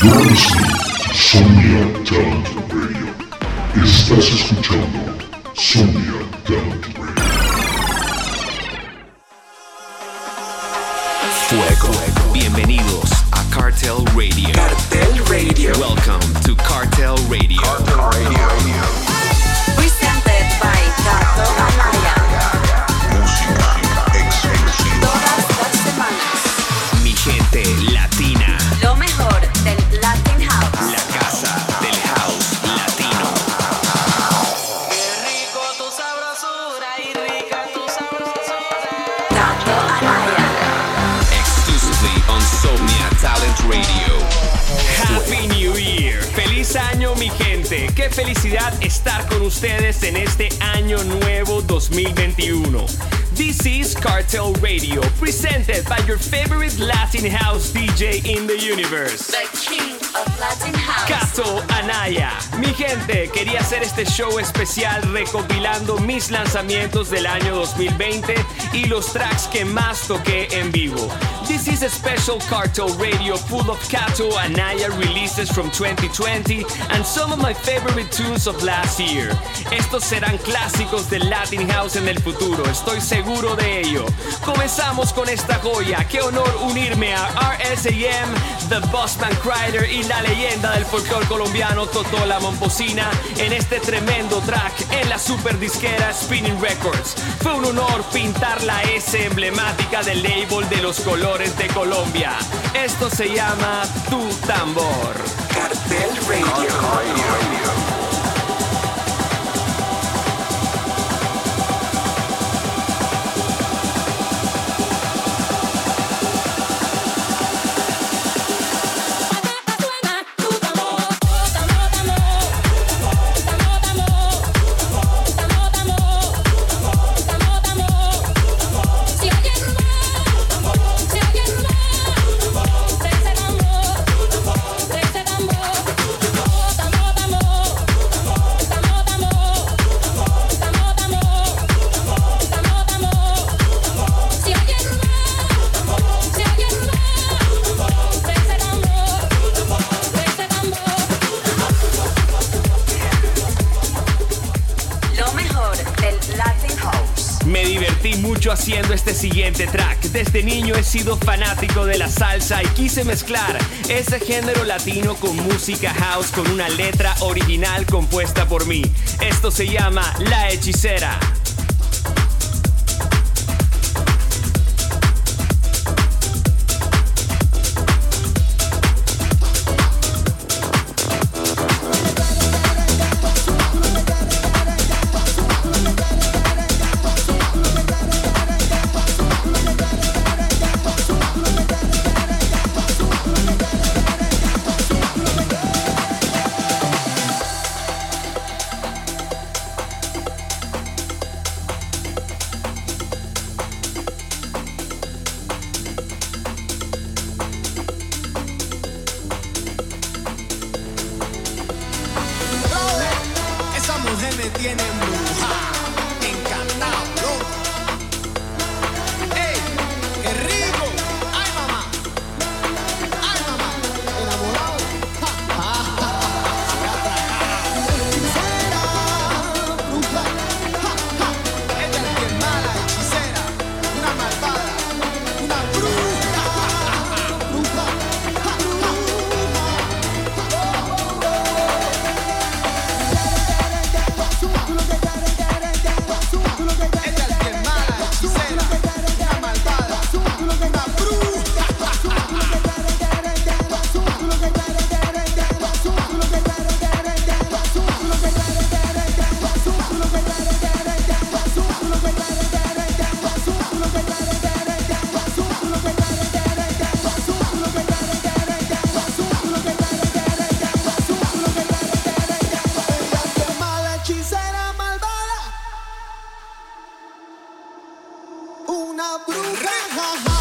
Sonia Talent Radio. Estás escuchando Sonia Talent Radio. Fuego. Bienvenidos a Cartel Radio. Cartel Radio. Welcome to Cartel Radio. Presented Qué felicidad estar con ustedes en este año nuevo 2021. This is Cartel Radio, presented by your favorite Latin house DJ in the universe. The King. Cato Anaya. Mi gente, quería hacer este show especial recopilando mis lanzamientos del año 2020 y los tracks que más toqué en vivo. This is a special Cartel Radio full of Cato Anaya releases from 2020 and some of my favorite tunes of last year. Estos serán clásicos del Latin House en el futuro, estoy seguro de ello. Comenzamos con esta joya, qué honor unirme a RSAM, The Bossman Crider y la leyenda del folclore colombiano Totó la Momposina en este tremendo track en la super disquera Spinning Records. Fue un honor pintar la S emblemática del label de los colores de Colombia. Esto se llama Tu Tambor. Cartel Radio. Sido fanático de la salsa y quise mezclar ese género latino con música house con una letra original compuesta por mí. Esto se llama La Hechicera. madrugada.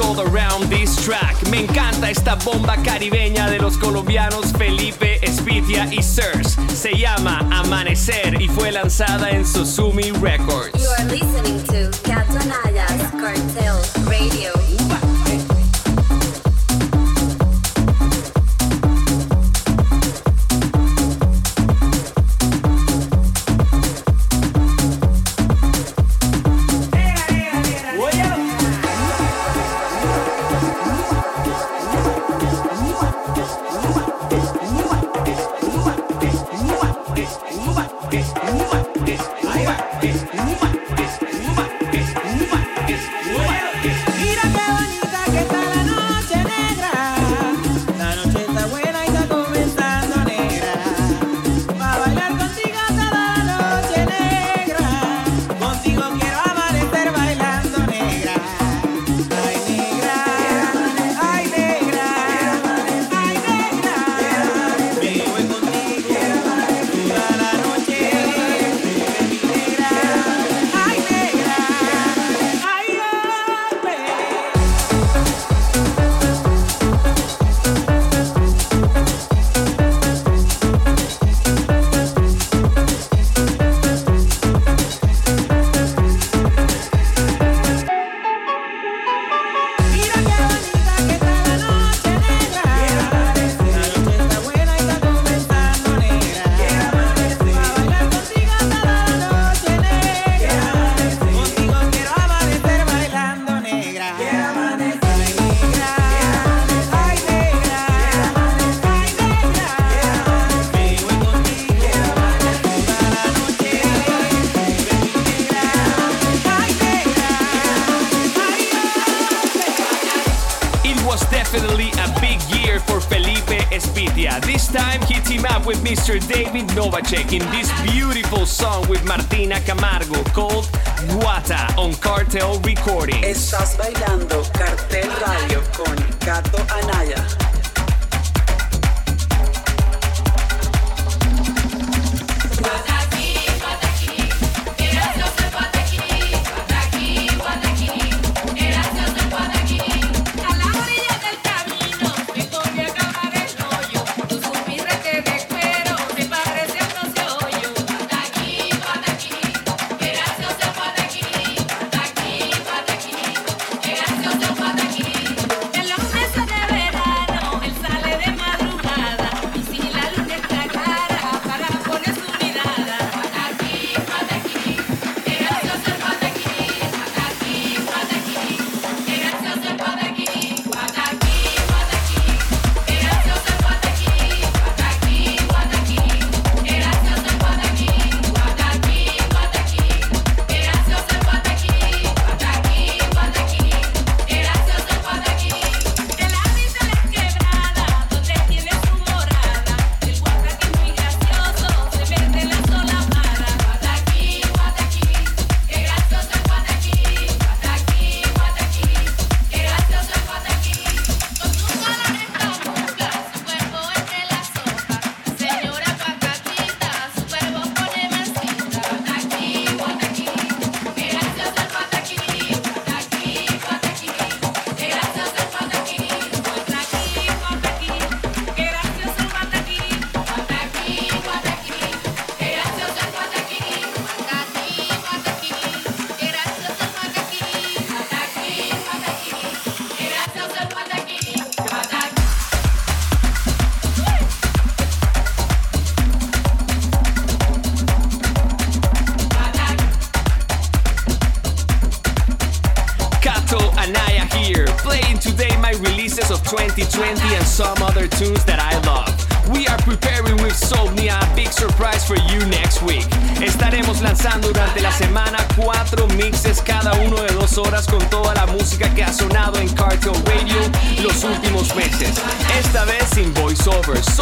All around this track. Me encanta esta bomba caribeña de los colombianos Felipe Espitia y Sirs. Se llama Amanecer y fue lanzada en Susumi Records. You are listening to Cartel Radio. Mr. David Novacek in this beautiful song with Martina Camargo called Guata on Cartel Recording. Estás bailando Cartel Radio con Gato Anaya.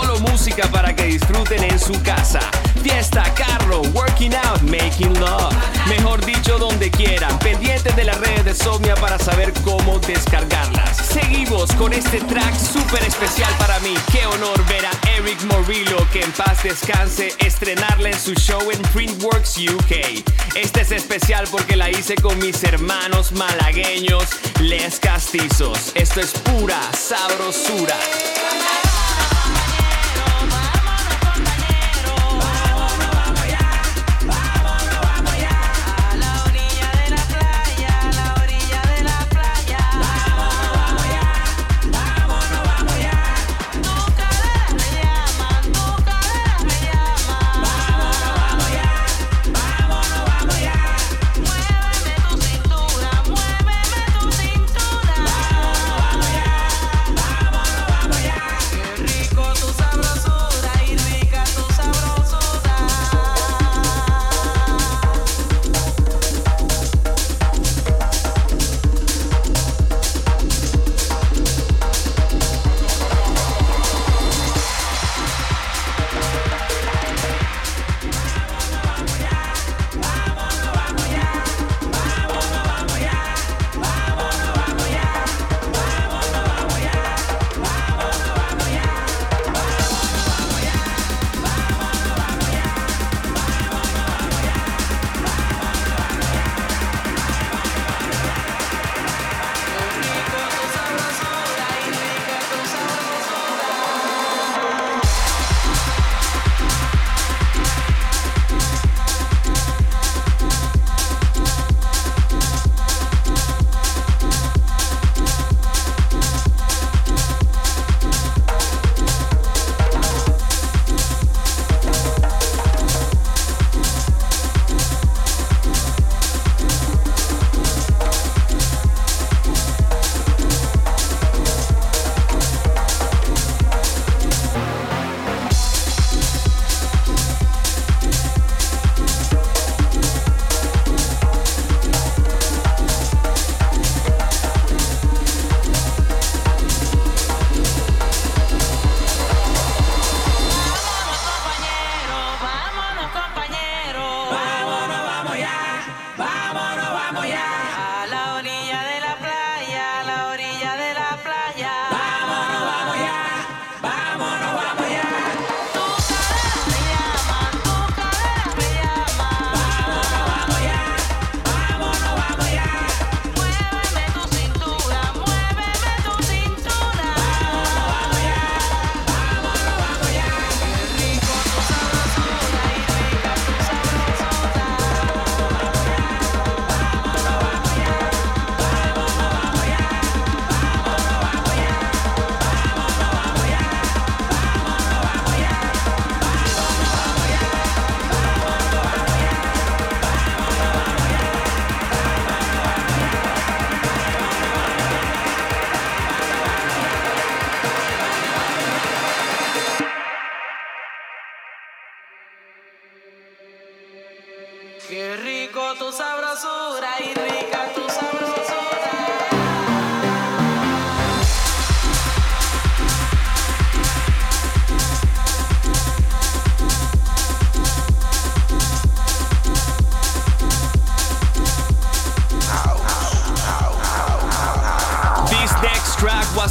solo música para que disfruten en su casa. Fiesta, carro, working out, making love. Mejor dicho, donde quieran. Pendientes de las redes de Somnia para saber cómo descargarlas. Seguimos con este track súper especial para mí. Qué honor ver a Eric Morillo, que en paz descanse, estrenarla en su show en Printworks UK. Este es especial porque la hice con mis hermanos malagueños, les castizos. Esto es pura sabrosura.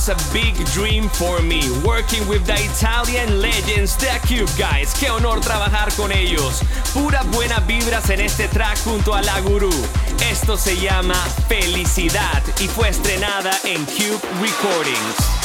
A big dream for me, working with the Italian legends, the Cube Guys. Qué honor trabajar con ellos. Pura buena vibras en este track junto a la Gurú. Esto se llama Felicidad y fue estrenada en Cube Recordings.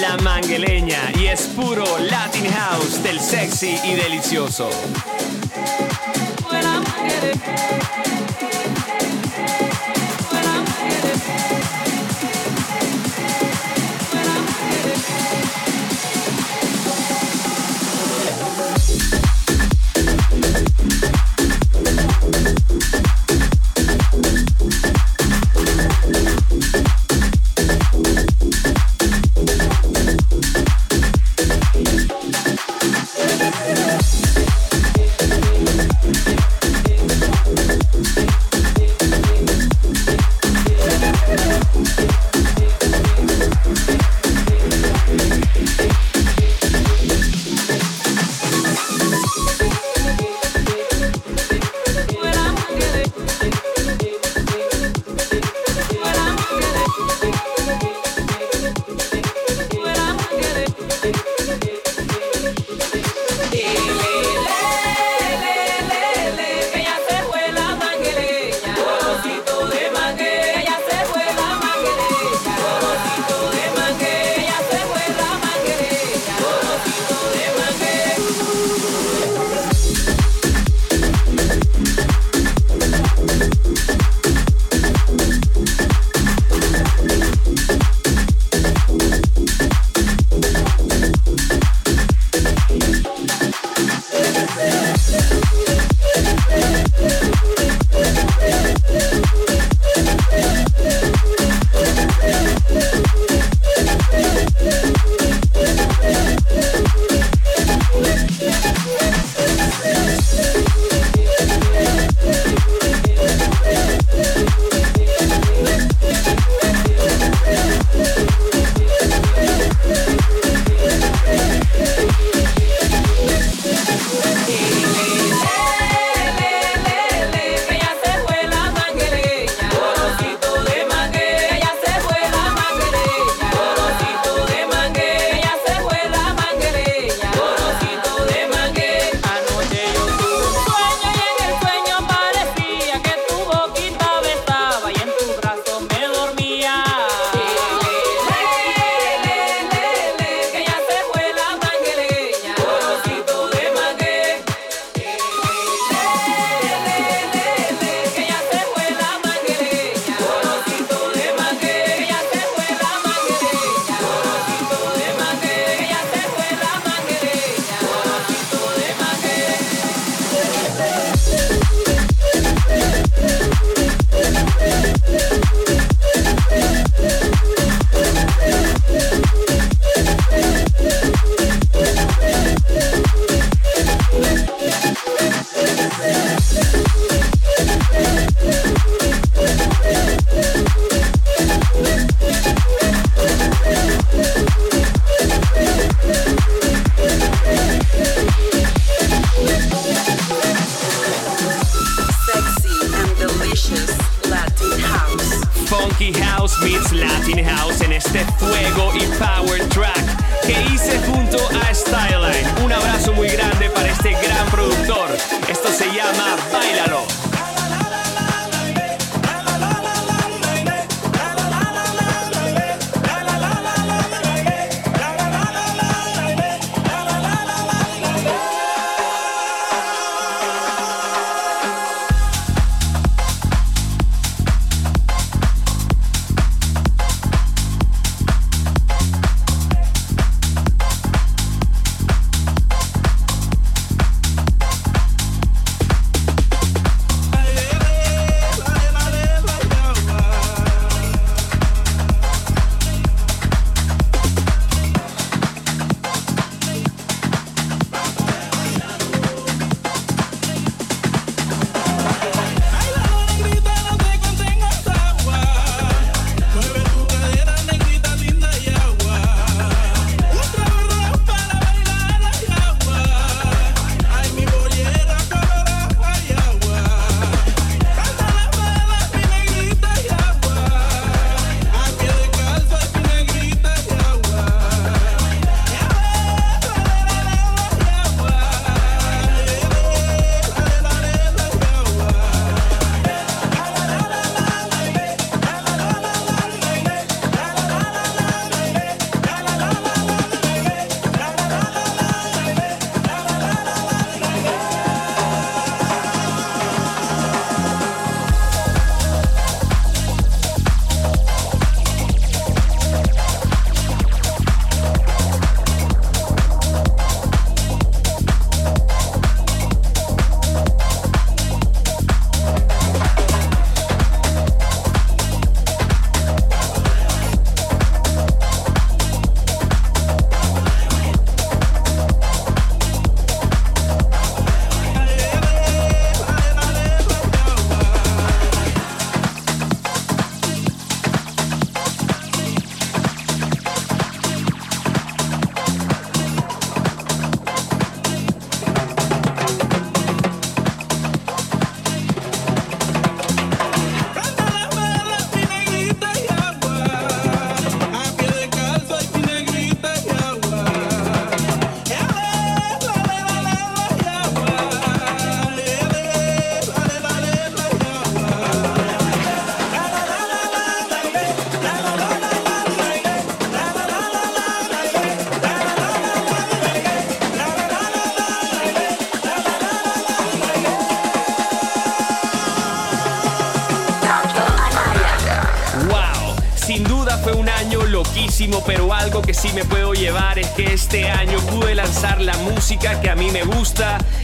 La Mangueleña y es puro Latin House del sexy y delicioso.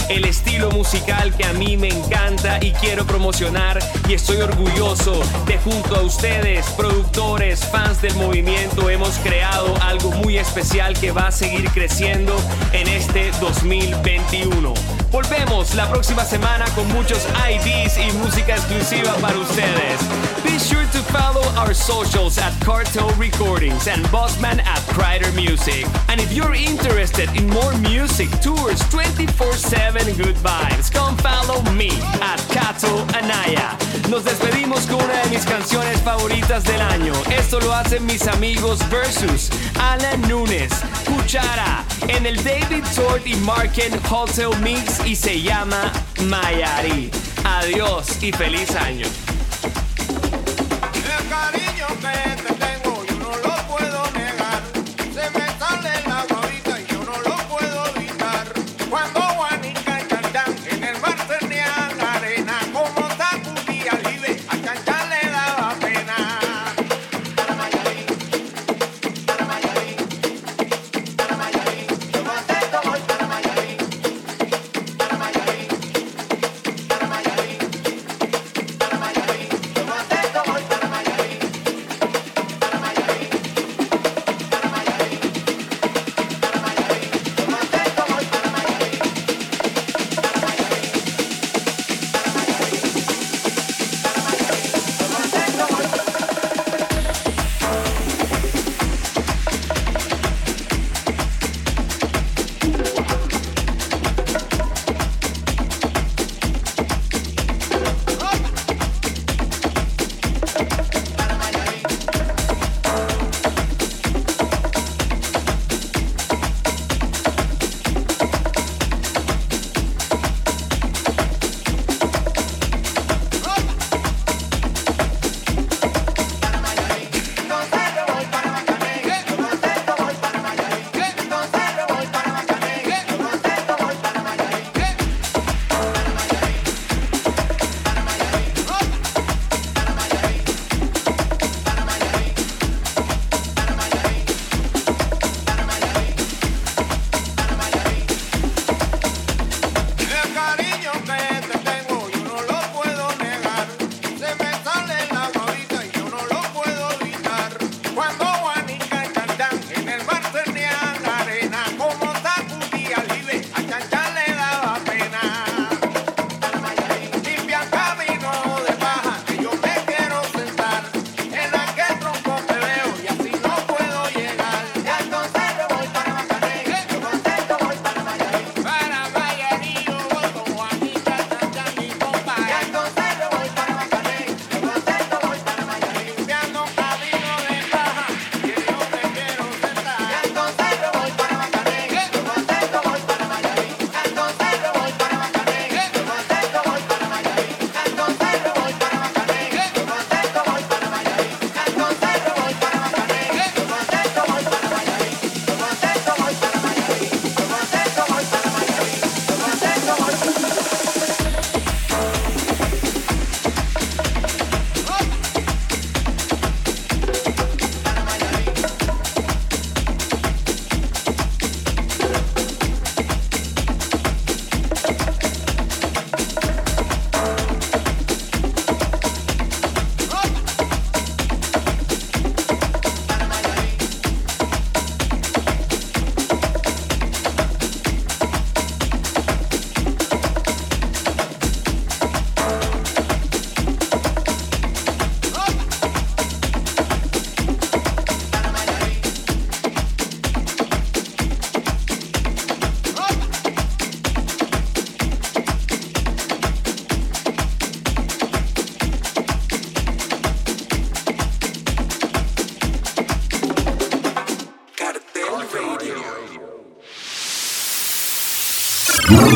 el estilo musical que a mí me encanta y quiero promocionar y estoy orgulloso de junto a ustedes, productores, fans del movimiento, hemos creado algo muy especial que va a seguir creciendo en este 2021. Volvemos la próxima semana con muchos IDs y música exclusiva para ustedes. Follow our socials at Cartel Recordings and Bossman at Crider Music. And if you're interested in more music, tours, 24-7 good vibes, come follow me at Kato Anaya. Nos despedimos con una de mis canciones favoritas del año. Esto lo hacen mis amigos versus Alan Nunes, Cuchara, en el David Tort y Marken Hotel Mix y se llama Mayari. Adiós y feliz año man.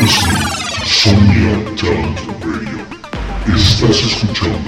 Esto Talent Radio. Estás escuchando.